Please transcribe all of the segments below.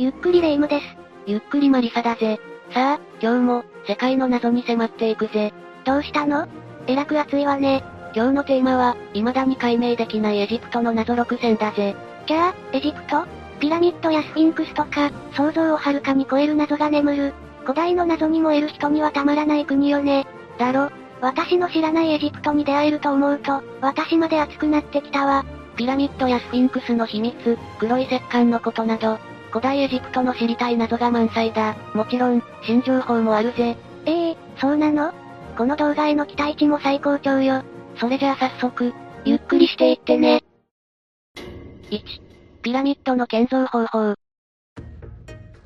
ゆっくりレ夢ムです。ゆっくりマリサだぜ。さあ、今日も、世界の謎に迫っていくぜ。どうしたの？えらく熱いわね。今日のテーマは、未だに解明できないエジプトの謎6選だぜ。キャー、エジプト？ピラミッドやスフィンクスとか、想像をはるかに超える謎が眠る。古代の謎に燃える人にはたまらない国よね。だろ？私の知らないエジプトに出会えると思うと、私まで熱くなってきたわ。ピラミッドやスフィンクスの秘密、黒い石棺のことなど、古代エジプトの知りたい謎が満載だ。もちろん、新情報もあるぜ。ええー、そうなの？この動画への期待値も最高潮よ。それじゃあ早速、ゆっくりしていってね。1、ピラミッドの建造方法。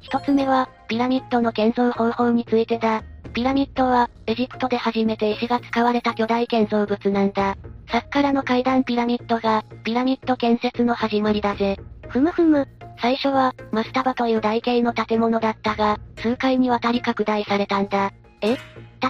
一つ目は、ピラミッドの建造方法についてだ。ピラミッドは、エジプトで初めて石が使われた巨大建造物なんだ。さっからの階段ピラミッドが、ピラミッド建設の始まりだぜ。ふむふむ。最初は、マスタバという台形の建物だったが、数回にわたり拡大されたんだ。え？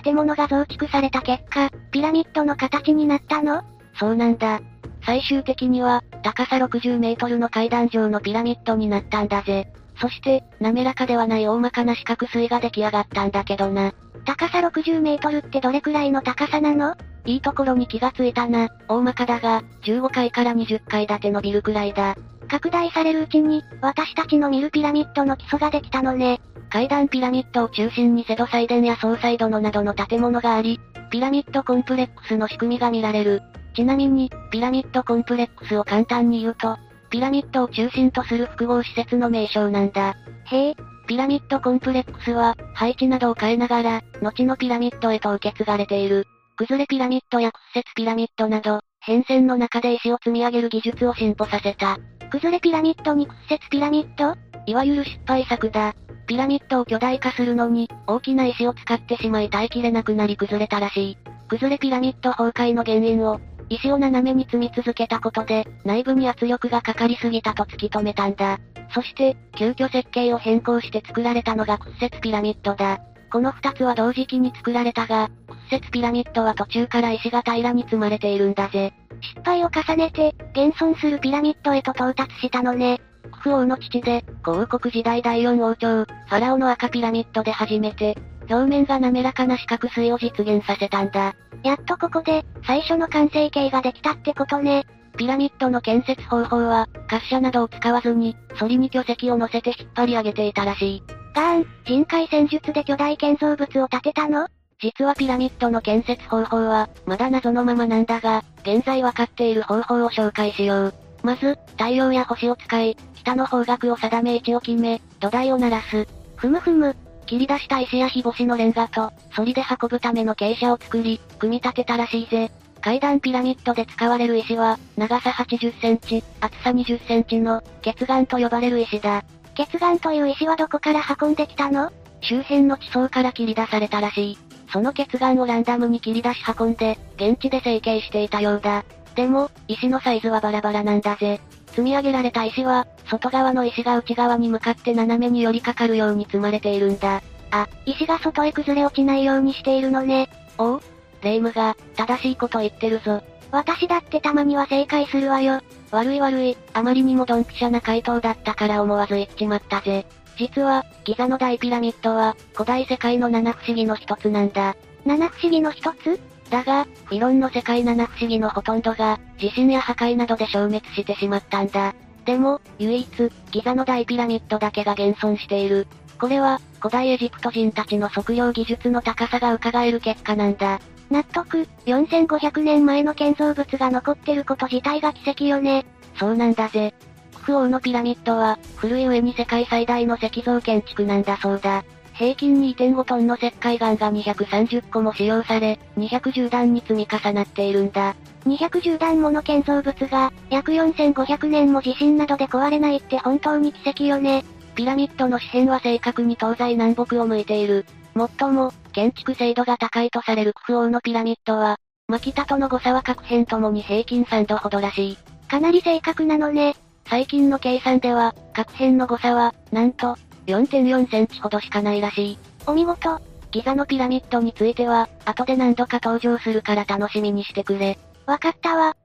建物が増築された結果、ピラミッドの形になったの？そうなんだ。最終的には、高さ60メートルの階段状のピラミッドになったんだぜ。そして、滑らかではない大まかな四角錐が出来上がったんだけどな。高さ60メートルってどれくらいの高さなの？いいところに気がついたな。大まかだが、15階から20階建てのビルくらいだ。拡大されるうちに、私たちの見るピラミッドの基礎ができたのね。階段ピラミッドを中心にセド祭殿や総祭殿などの建物があり、ピラミッドコンプレックスの仕組みが見られる。ちなみに、ピラミッドコンプレックスを簡単に言うと、ピラミッドを中心とする複合施設の名称なんだ。へえ、ピラミッドコンプレックスは、配置などを変えながら、後のピラミッドへと受け継がれている。崩れピラミッドや屈折ピラミッドなど、変遷の中で石を積み上げる技術を進歩させた。崩れピラミッドに屈折ピラミッド？いわゆる失敗作だ。ピラミッドを巨大化するのに、大きな石を使ってしまい耐えきれなくなり崩れたらしい。崩れピラミッド崩壊の原因を、石を斜めに積み続けたことで、内部に圧力がかかりすぎたと突き止めたんだ。そして、急遽設計を変更して作られたのが屈折ピラミッドだ。この二つは同時期に作られたが、屈折ピラミッドは途中から石が平らに積まれているんだぜ。失敗を重ねて、現存するピラミッドへと到達したのね。クフ王の父で、古王国時代第四王朝、ファラオの赤ピラミッドで初めて、表面が滑らかな四角錐を実現させたんだ。やっとここで、最初の完成形ができたってことね。ピラミッドの建設方法は、滑車などを使わずに、反りに巨石を乗せて引っ張り上げていたらしい。ガーン、人海戦術で巨大建造物を建てたの？実はピラミッドの建設方法は、まだ謎のままなんだが、現在わかっている方法を紹介しよう。まず、太陽や星を使い、北の方角を定め位置を決め、土台を鳴らす。ふむふむ。切り出した石や日干しのレンガと、反りで運ぶための傾斜を作り、組み立てたらしいぜ。階段ピラミッドで使われる石は、長さ80センチ、厚さ20センチの、血岩と呼ばれる石だ。血岩という石はどこから運んできたの？周辺の地層から切り出されたらしい。その血岩をランダムに切り出し運んで、現地で成形していたようだ。でも、石のサイズはバラバラなんだぜ。積み上げられた石は、外側の石が内側に向かって斜めに寄りかかるように積まれているんだ。あ、石が外へ崩れ落ちないようにしているのね。おうレイムが、正しいこと言ってるぞ。私だってたまには正解するわよ。悪い悪い、あまりにもドンピシャな回答だったから思わず言っちまったぜ。実は、ギザの大ピラミッドは、古代世界の七不思議の一つなんだ。七不思議の一つ？だが、フィロンの世界七不思議のほとんどが、地震や破壊などで消滅してしまったんだ。でも、唯一、ギザの大ピラミッドだけが現存している。これは、古代エジプト人たちの測量技術の高さが伺える結果なんだ。納得、4500年前の建造物が残ってること自体が奇跡よね。そうなんだぜ。クフ王のピラミッドは、古い上に世界最大の石造建築なんだそうだ。平均2.5トンの石灰岩が230個も使用され、210段に積み重なっているんだ。210段もの建造物が、約4500年も地震などで壊れないって本当に奇跡よね。ピラミッドの四辺は正確に東西南北を向いている。もっとも、建築精度が高いとされるクフ王のピラミッドは、マキタとの誤差は各辺ともに平均3度ほどらしい。かなり正確なのね。最近の計算では、各辺の誤差は、なんと、4.4センチほどしかないらしい。お見事。ギザのピラミッドについては、後で何度か登場するから楽しみにしてくれ。わかったわ。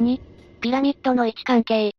2、ピラミッドの位置関係。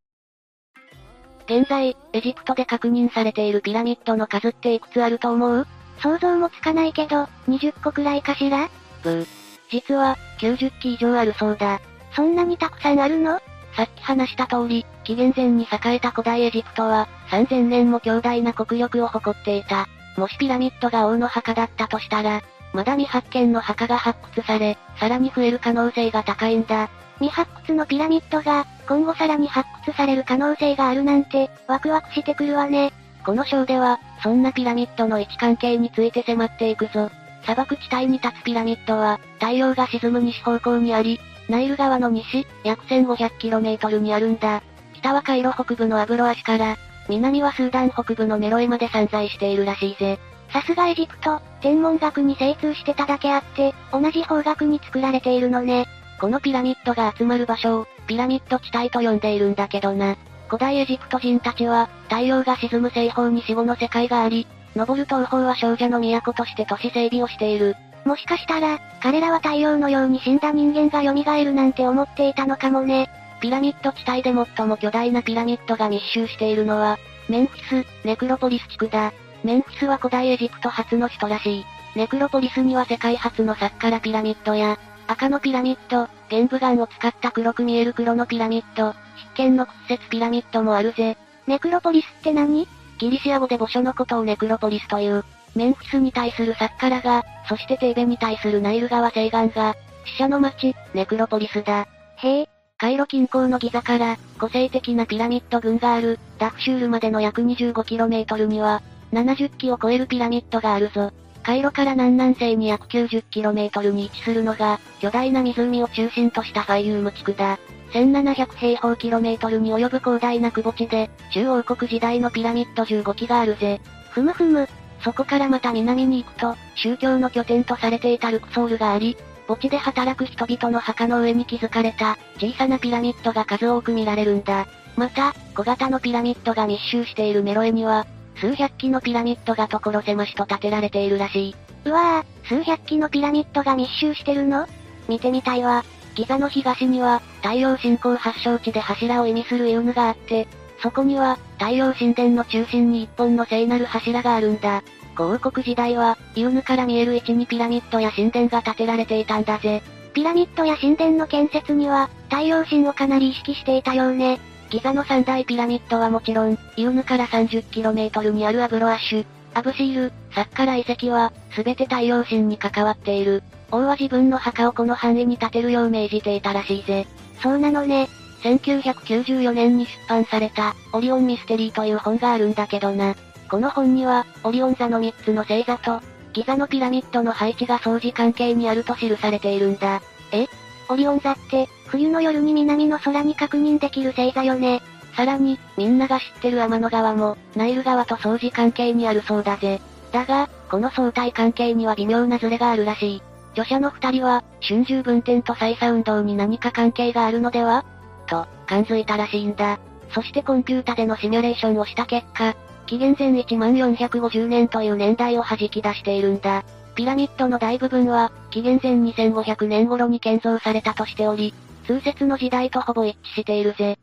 現在、エジプトで確認されているピラミッドの数っていくつあると思う？想像もつかないけど、20個くらいかしら？ブー。実は、90基以上あるそうだ。そんなにたくさんあるの？さっき話した通り、紀元前に栄えた古代エジプトは、3000年も強大な国力を誇っていた。もしピラミッドが王の墓だったとしたら、まだ未発見の墓が発掘され、さらに増える可能性が高いんだ。未発掘のピラミッドが、今後さらに発掘される可能性があるなんて、ワクワクしてくるわね。この章では、そんなピラミッドの位置関係について迫っていくぞ。砂漠地帯に立つピラミッドは、太陽が沈む西方向にあり、ナイル川の西、約 1500km にあるんだ。北はカイロ北部のアブロアシから、南はスーダン北部のメロエまで散在しているらしいぜ。さすがエジプト、天文学に精通してただけあって、同じ方角に作られているのね。このピラミッドが集まる場所を、ピラミッド地帯と呼んでいるんだけどな。古代エジプト人たちは、太陽が沈む西方に死後の世界があり、登る東方は少女の都として都市整備をしている。もしかしたら、彼らは太陽のように死んだ人間が蘇るなんて思っていたのかもね。ピラミッド地帯で最も巨大なピラミッドが密集しているのは、メンフィス、ネクロポリス地区だ。メンフィスは古代エジプト初の首都らしい。ネクロポリスには世界初のサッカラピラミッドや、赤のピラミッド、玄武岩を使った黒く見える黒のピラミッド、筆見の屈折ピラミッドもあるぜ。ネクロポリスって何？ギリシア語で墓所のことをネクロポリスという。メンフィスに対するサッカラが、そしてテーベに対するナイル川西岸が、死者の町、ネクロポリスだ。へえ。カイロ近郊のギザから、個性的なピラミッド群がある、ダフシュールまでの約 25km には、70基を超えるピラミッドがあるぞ。カイロから南南西に約 90km に位置するのが、巨大な湖を中心としたファイユーム地区だ。1700平方キロメートルに及ぶ広大な窪地で、中王国時代のピラミッド15基があるぜ。ふむふむ。そこからまた南に行くと、宗教の拠点とされていたルクソールがあり、墓地で働く人々の墓の上に築かれた、小さなピラミッドが数多く見られるんだ。また、小型のピラミッドが密集しているメロエには、数百基のピラミッドが所狭しと建てられているらしい。うわぁ、数百基のピラミッドが密集してるの？見てみたいわ。ギザの東には、太陽信仰発祥地で柱を意味するイウヌがあって、そこには、太陽神殿の中心に一本の聖なる柱があるんだ。古王国時代は、イウヌから見える位置にピラミッドや神殿が建てられていたんだぜ。ピラミッドや神殿の建設には、太陽神をかなり意識していたようね。ギザの三大ピラミッドはもちろん、イウヌから 30km にあるアブロアッシュ、アブシール、サッカラ遺跡は、すべて太陽神に関わっている。王は自分の墓をこの範囲に建てるよう命じていたらしいぜ。そうなのね。1994年に出版された、オリオンミステリーという本があるんだけどな。この本には、オリオン座の3つの星座と、ギザのピラミッドの配置が相似関係にあると記されているんだ。えオリオン座って、冬の夜に南の空に確認できる星座よね。さらに、みんなが知ってる天の川も、ナイル川と相似関係にあるそうだぜ。だが、この相対関係には微妙なズレがあるらしい。著者の二人は、春秋分点と再差運動に何か関係があるのでは？と、感づいたらしいんだ。そしてコンピュータでのシミュレーションをした結果、紀元前1万450年という年代を弾き出しているんだ。ピラミッドの大部分は、紀元前2500年頃に建造されたとしており、通説の時代とほぼ一致しているぜ。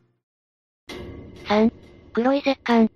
3. 黒い石棺。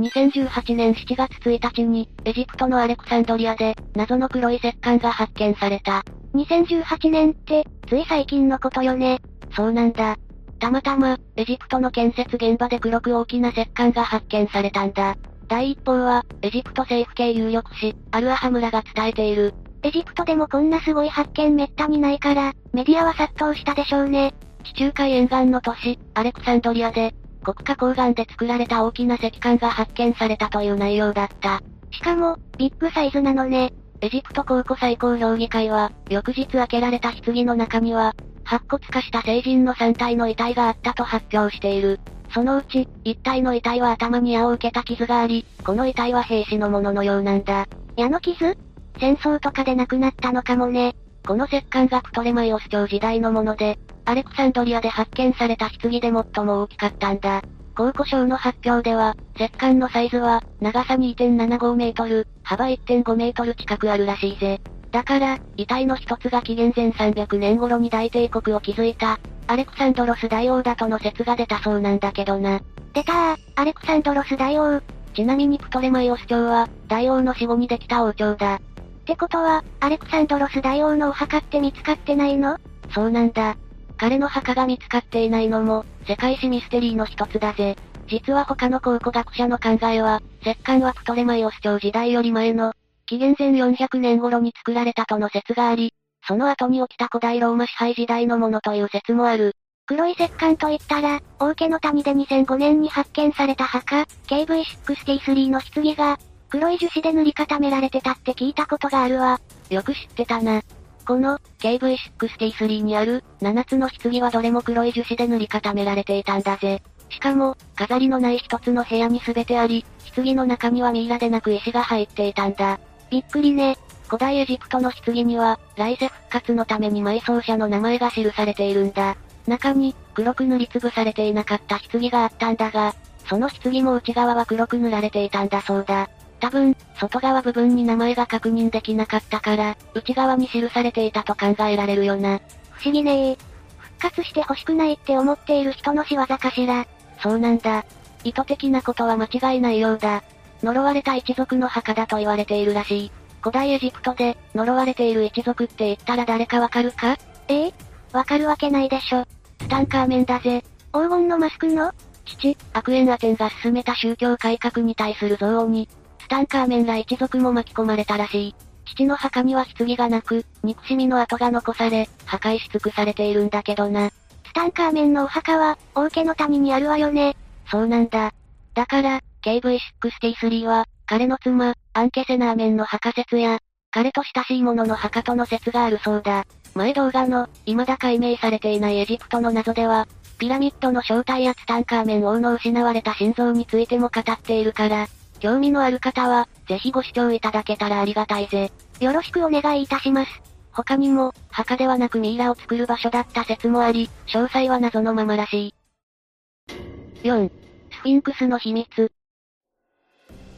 2018年7月1日に、エジプトのアレクサンドリアで、謎の黒い石棺が発見された。2018年って、つい最近のことよね。そうなんだ。たまたま、エジプトの建設現場で黒く大きな石棺が発見されたんだ。第一報は、エジプト政府系有力紙、アルアハ村が伝えている。エジプトでもこんなすごい発見めったにないから、メディアは殺到したでしょうね。地中海沿岸の都市、アレクサンドリアで、国家鉱岩で作られた大きな石棺が発見されたという内容だった。しかも、ビッグサイズなのね。エジプト考古最高評議会は、翌日開けられた棺の中には、白骨化した成人の3体の遺体があったと発表している。そのうち、1体の遺体は頭に矢を受けた傷があり、この遺体は兵士のもののようなんだ。矢の傷？戦争とかで亡くなったのかもね。この石棺がプトレマイオス朝時代のもので、アレクサンドリアで発見された棺で最も大きかったんだ。考古省の発表では、石棺のサイズは、長さ2.75メートル、幅1.5メートル近くあるらしいぜ。だから、遺体の一つが紀元前300年頃に大帝国を築いた、アレクサンドロス大王だとの説が出たそうなんだけどな。出たー、アレクサンドロス大王。ちなみにプトレマイオス朝は、大王の死後にできた王朝だ。ってことは、アレクサンドロス大王のお墓って見つかってないの？そうなんだ。彼の墓が見つかっていないのも、世界史ミステリーの一つだぜ。実は他の考古学者の考えは、石棺はプトレマイオス朝時代より前の、紀元前400年頃に作られたとの説があり、その後に起きた古代ローマ支配時代のものという説もある。黒い石棺といったら、王家の谷で2005年に発見された墓、KV63 の棺が、黒い樹脂で塗り固められてたって聞いたことがあるわ。よく知ってたな。この、KV63 にある、7つの棺はどれも黒い樹脂で塗り固められていたんだぜ。しかも、飾りのない一つの部屋に全てあり、棺の中にはミイラでなく石が入っていたんだ。びっくりね。古代エジプトの棺には、来世復活のために埋葬者の名前が記されているんだ。中に、黒く塗りつぶされていなかった棺があったんだが、その棺も内側は黒く塗られていたんだそうだ。多分、外側部分に名前が確認できなかったから、内側に記されていたと考えられるよな。不思議ねえ。復活して欲しくないって思っている人の仕業かしら。そうなんだ。意図的なことは間違いないようだ。呪われた一族の墓だと言われているらしい。古代エジプトで、呪われている一族って言ったら誰かわかるか？ええ？わかるわけないでしょ。ツタンカーメンだぜ。黄金のマスクの？父、アクエンアテンが進めた宗教改革に対する憎悪に、ツタンカーメンら一族も巻き込まれたらしい。父の墓には棺がなく、憎しみの跡が残され、破壊し尽くされているんだけどな。ツタンカーメンのお墓は、王家の谷にあるわよね。そうなんだ。だから、KV63 は、彼の妻、アンケセナーメンの墓説や、彼と親しい者の墓との説があるそうだ。前動画の、未だ解明されていないエジプトの謎では、ピラミッドの正体やツタンカーメン王の失われた心臓についても語っているから、興味のある方は、ぜひご視聴いただけたらありがたいぜ。よろしくお願いいたします。他にも、墓ではなくミイラを作る場所だった説もあり、詳細は謎のままらしい。4. スフィンクスの秘密。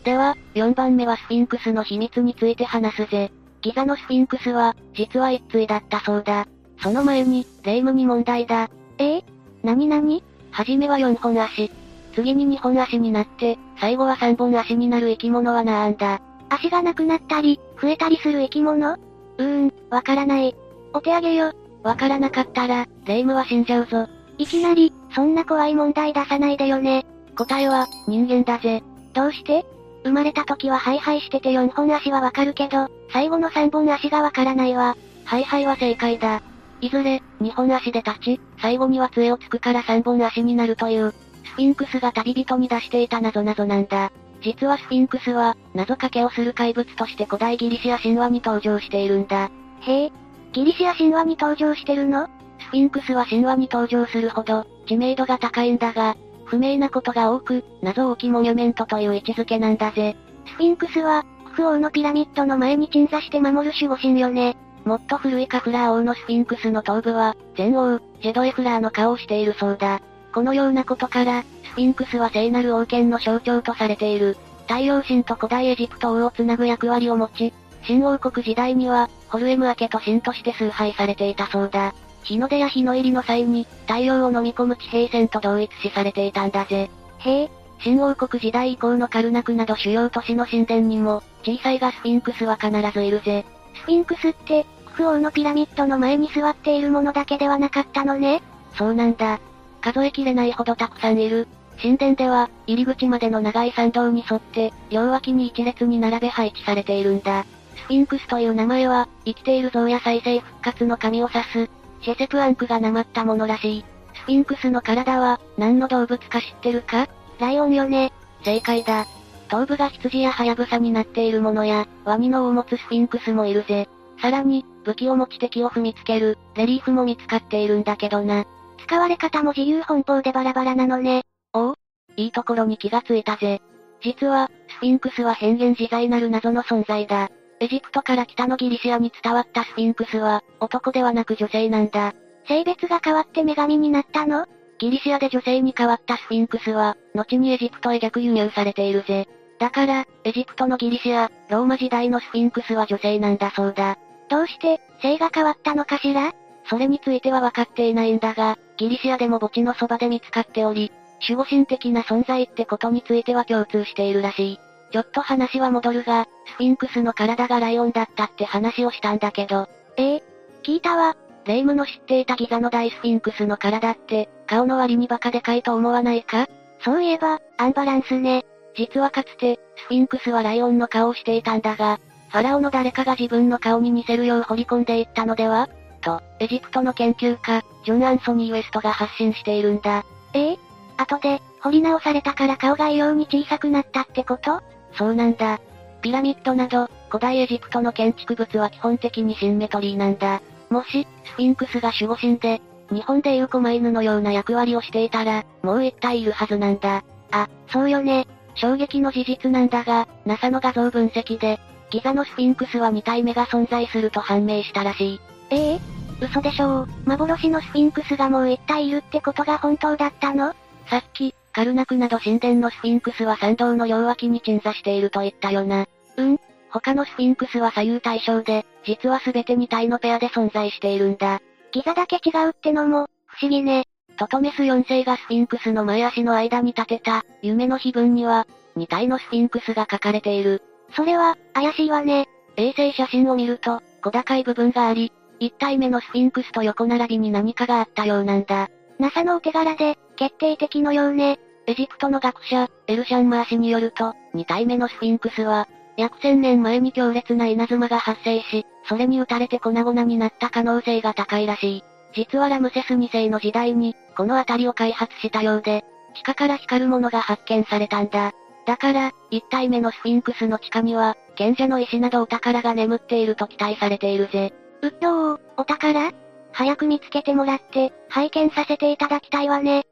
では、4番目はスフィンクスの秘密について話すぜ。ギザのスフィンクスは、実は一対だったそうだ。その前に、霊夢に問題だ。え？えなになにはじめは4本足。次に2本足になって、最後は3本足になる生き物はなんだ。足がなくなったり、増えたりする生き物？うーん、わからない。お手上げよ。わからなかったら、霊夢は死んじゃうぞ。いきなり、そんな怖い問題出さないでよね。答えは、人間だぜ。どうして？生まれた時はハイハイしてて4本足はわかるけど、最後の3本足がわからないわ。ハイハイは正解だ。いずれ、2本足で立ち、最後には杖をつくから3本足になるという、スフィンクスが旅人に出していた謎々なんだ。実はスフィンクスは、謎かけをする怪物として古代ギリシア神話に登場しているんだ。へえ、ギリシア神話に登場してるの？スフィンクスは神話に登場するほど、知名度が高いんだが、不明なことが多く、謎多きモニュメントという位置づけなんだぜ。スフィンクスは、クフ王のピラミッドの前に鎮座して守る守護神よね。もっと古いカフラー王のスフィンクスの頭部は、前王、ジェドエフラーの顔をしているそうだ。このようなことから、スフィンクスは聖なる王権の象徴とされている。太陽神と古代エジプト王をつなぐ役割を持ち、新王国時代には、ホルエム明けと神として崇拝されていたそうだ。日の出や日の入りの際に、太陽を飲み込む地平線と同一視されていたんだぜ。へえ、新王国時代以降のカルナクなど主要都市の神殿にも、小さいがスフィンクスは必ずいるぜ。スフィンクスって、クフ王のピラミッドの前に座っているものだけではなかったのねそうなんだ。数えきれないほどたくさんいる。神殿では、入り口までの長い参道に沿って、両脇に一列に並べ配置されているんだ。スフィンクスという名前は、生きている像や再生復活の神を指す、シェセプアンクがなまったものらしい。スフィンクスの体は、何の動物か知ってるか？ライオンよね。正解だ。頭部が羊やハヤブサになっているものや、ワニの尾を持つスフィンクスもいるぜ。さらに、武器を持ち敵を踏みつける、レリーフも見つかっているんだけどな。使われ方も自由奔放でバラバラなのね。おおいいところに気がついたぜ。実は、スフィンクスは変幻自在なる謎の存在だ。エジプトから北のギリシアに伝わったスフィンクスは、男ではなく女性なんだ。性別が変わって女神になったの？ギリシアで女性に変わったスフィンクスは、後にエジプトへ逆輸入されているぜ。だから、エジプトのギリシア、ローマ時代のスフィンクスは女性なんだそうだ。どうして、性が変わったのかしら？それについては分かっていないんだが、ギリシアでも墓地のそばで見つかっており、守護神的な存在ってことについては共通しているらしい。ちょっと話は戻るが、スフィンクスの体がライオンだったって話をしたんだけど。ええ聞いたわ。霊夢の知っていたギザの大スフィンクスの体って、顔の割にバカでかいと思わないか？そういえば、アンバランスね。実はかつて、スフィンクスはライオンの顔をしていたんだが、ファラオの誰かが自分の顔に似せるよう掘り込んでいったのでは？と、エジプトの研究家、ジョン・アンソニー・ウエストが発信しているんだ。ええ後で、掘り直されたから顔が異様に小さくなったってこと？そうなんだ。ピラミッドなど、古代エジプトの建築物は基本的にシンメトリーなんだ。もし、スフィンクスが守護神で、日本でいう狛犬のような役割をしていたら、もう一体いるはずなんだ。あ、そうよね。衝撃の事実なんだが、NASA の画像分析で、ギザのスフィンクスは2体目が存在すると判明したらしい。ええ？嘘でしょう。幻のスフィンクスがもう一体いるってことが本当だったの？さっき、カルナクなど神殿のスフィンクスは参道の両脇に鎮座していると言ったよな。うん他のスフィンクスは左右対称で、実は全て2体のペアで存在しているんだ。ギザだけ違うってのも、不思議ね。トトメス4世がスフィンクスの前足の間に立てた、夢の碑文には、2体のスフィンクスが書かれている。それは、怪しいわね。衛星写真を見ると、小高い部分があり、1体目のスフィンクスと横並びに何かがあったようなんだ。NASA のお手柄で、決定的のようね。エジプトの学者、エルシャンマー氏によると、2体目のスフィンクスは、約1000年前に強烈な稲妻が発生し、それに打たれて粉々になった可能性が高いらしい。実はラムセス2世の時代に、この辺りを開発したようで、地下から光るものが発見されたんだ。だから、1体目のスフィンクスの地下には、賢者の石などお宝が眠っていると期待されているぜ。うっとー、お宝？早く見つけてもらって、拝見させていただきたいわね。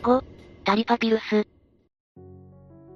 5、タリパピルス。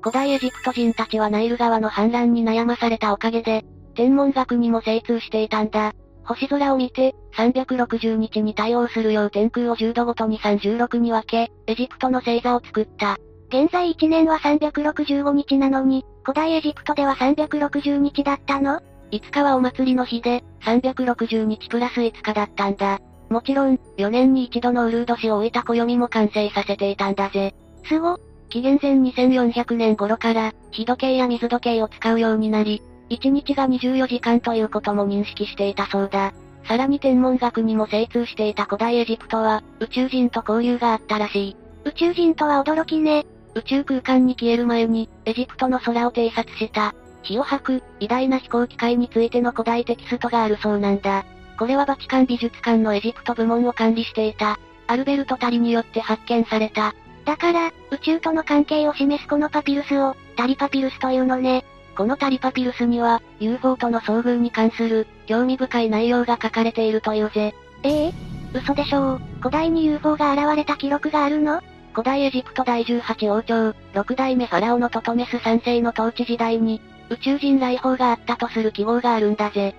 古代エジプト人たちはナイル川の氾濫に悩まされたおかげで、天文学にも精通していたんだ。星空を見て、360日に対応するよう天空を10度ごとに36に分け、エジプトの星座を作った。現在1年は365日なのに、古代エジプトでは360日だったの ?5 日はお祭りの日で、360日プラス5日だったんだ。もちろん、4年に一度のウルード氏を置いた暦も完成させていたんだぜ。すご。紀元前2400年頃から、日時計や水時計を使うようになり、1日が24時間ということも認識していたそうだ。さらに天文学にも精通していた古代エジプトは、宇宙人と交流があったらしい。宇宙人とは驚きね。宇宙空間に消える前に、エジプトの空を偵察した、火を吐く、偉大な飛行機械についての古代テキストがあるそうなんだ。これはバチカン美術館のエジプト部門を管理していた、アルベルト・タリによって発見された。だから、宇宙との関係を示すこのパピルスを、タリパピルスというのね。このタリパピルスには、UFO との遭遇に関する、興味深い内容が書かれているというぜ。ええ嘘でしょう。古代に UFO が現れた記録があるの？古代エジプト第18王朝、6代目ファラオのトトメス3世の統治時代に、宇宙人来訪があったとする記号があるんだぜ。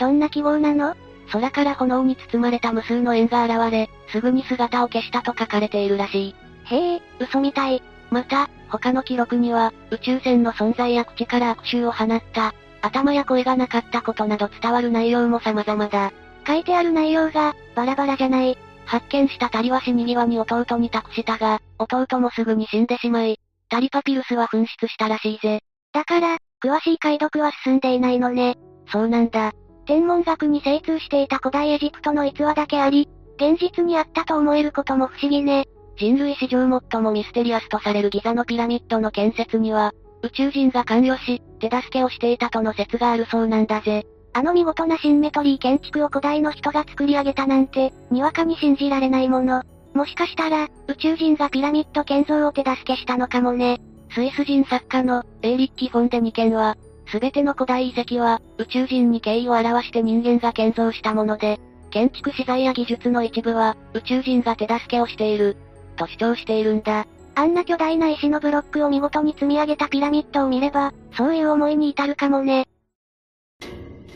えどんな記号なの？空から炎に包まれた無数の円が現れ、すぐに姿を消したと書かれているらしい。へえ、嘘みたい。また、他の記録には、宇宙船の存在や口から悪臭を放った、頭や声がなかったことなど伝わる内容も様々だ。書いてある内容が、バラバラじゃない。発見したタリは死に際に弟に託したが、弟もすぐに死んでしまい、タリパピルスは紛失したらしいぜ。だから、詳しい解読は進んでいないのね。そうなんだ。天文学に精通していた古代エジプトの逸話だけあり、現実にあったと思えることも不思議ね。人類史上最もミステリアスとされるギザのピラミッドの建設には、宇宙人が関与し、手助けをしていたとの説があるそうなんだぜ。あの見事なシンメトリー建築を古代の人が作り上げたなんて、にわかに信じられないもの。もしかしたら、宇宙人がピラミッド建造を手助けしたのかもね。スイス人作家の、エーリッキ・フォンデ2件は、すべての古代遺跡は、宇宙人に敬意を表して人間が建造したもので、建築資材や技術の一部は、宇宙人が手助けをしている、と主張しているんだ。あんな巨大な石のブロックを見事に積み上げたピラミッドを見れば、そういう思いに至るかもね。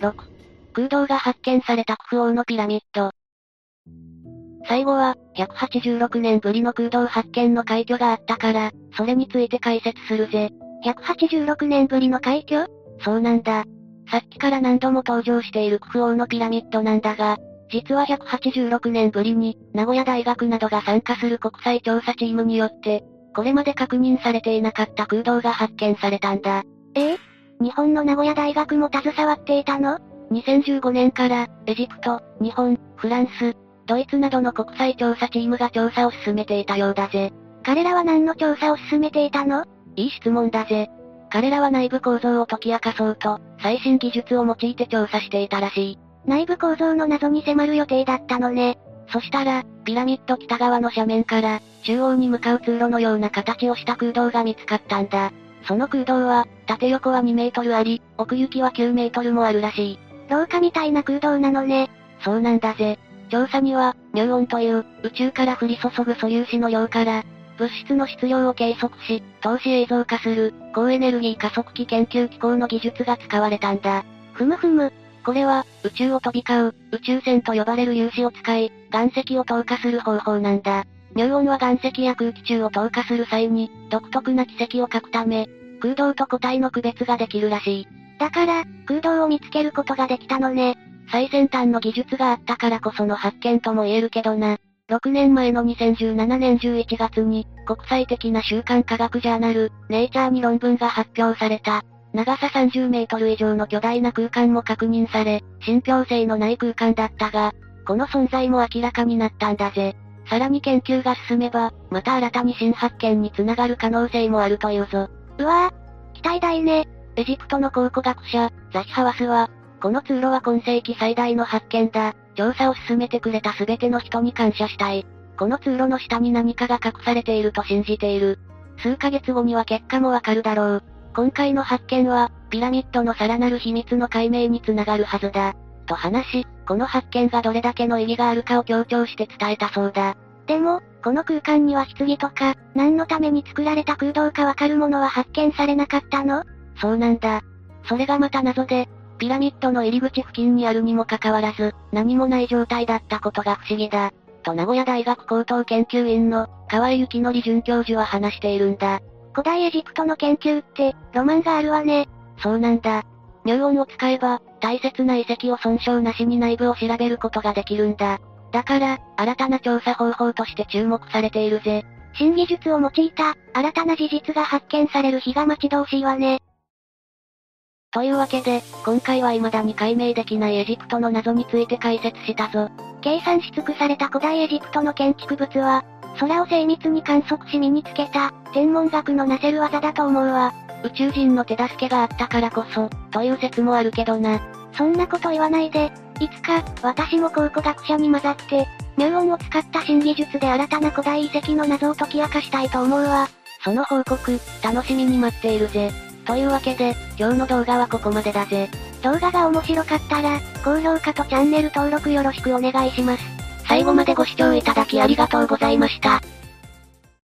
6、空洞が発見されたクフ王のピラミッド。最後は、186年ぶりの空洞発見の快挙があったから、それについて解説するぜ。186年ぶりの快挙？そうなんだ。さっきから何度も登場しているクフ王のピラミッドなんだが、実は186年ぶりに、名古屋大学などが参加する国際調査チームによって、これまで確認されていなかった空洞が発見されたんだ。え？え日本の名古屋大学も携わっていたの ?2015 年から、エジプト、日本、フランス、ドイツなどの国際調査チームが調査を進めていたようだぜ。彼らは何の調査を進めていたの？いい質問だぜ。彼らは内部構造を解き明かそうと、最新技術を用いて調査していたらしい。内部構造の謎に迫る予定だったのね。そしたら、ピラミッド北側の斜面から、中央に向かう通路のような形をした空洞が見つかったんだ。その空洞は、縦横は2メートルあり、奥行きは9メートルもあるらしい。廊下みたいな空洞なのね。そうなんだぜ。調査には、ニューオンという、宇宙から降り注ぐ素粒子の量から、物質の質量を計測し、透視映像化する、高エネルギー加速器研究機構の技術が使われたんだ。ふむふむ。これは、宇宙を飛び交う、宇宙船と呼ばれる粒子を使い、岩石を透過する方法なんだ。ニューオンは岩石や空気中を透過する際に、独特な軌跡を書くため、空洞と個体の区別ができるらしい。だから、空洞を見つけることができたのね。最先端の技術があったからこその発見とも言えるけどな。6年前の2017年11月に、国際的な週刊科学ジャーナル、ネイチャーに論文が発表された。長さ30メートル以上の巨大な空間も確認され、信憑性のない空間だったが、この存在も明らかになったんだぜ。さらに研究が進めば、また新たに新発見につながる可能性もあるというぞ。うわぁ、期待大ね。エジプトの考古学者、ザヒハワスは、この通路は今世紀最大の発見だ。調査を進めてくれた全ての人に感謝したい。この通路の下に何かが隠されていると信じている。数ヶ月後には結果もわかるだろう。今回の発見は、ピラミッドのさらなる秘密の解明につながるはずだ。と話し、この発見がどれだけの意義があるかを強調して伝えたそうだ。でも、この空間には棺とか、何のために作られた空洞かわかるものは発見されなかったの？そうなんだ。それがまた謎で、ピラミッドの入り口付近にあるにもかかわらず、何もない状態だったことが不思議だ。と名古屋大学高等研究院の、河合幸則准教授は話しているんだ。古代エジプトの研究って、ロマンがあるわね。そうなんだ。ニューオンを使えば、大切な遺跡を損傷なしに内部を調べることができるんだ。だから、新たな調査方法として注目されているぜ。新技術を用いた、新たな事実が発見される日が待ち遠しいわね。というわけで、今回は未だに解明できないエジプトの謎について解説したぞ。計算し尽くされた古代エジプトの建築物は、空を精密に観測し身につけた、天文学のなせる技だと思うわ。宇宙人の手助けがあったからこそ、という説もあるけどな。そんなこと言わないで、いつか、私も考古学者に混ざって、ニューオンを使った新技術で新たな古代遺跡の謎を解き明かしたいと思うわ。その報告、楽しみに待っているぜ。というわけで、今日の動画はここまでだぜ。動画が面白かったら、高評価とチャンネル登録よろしくお願いします。最後までご視聴いただきありがとうございました。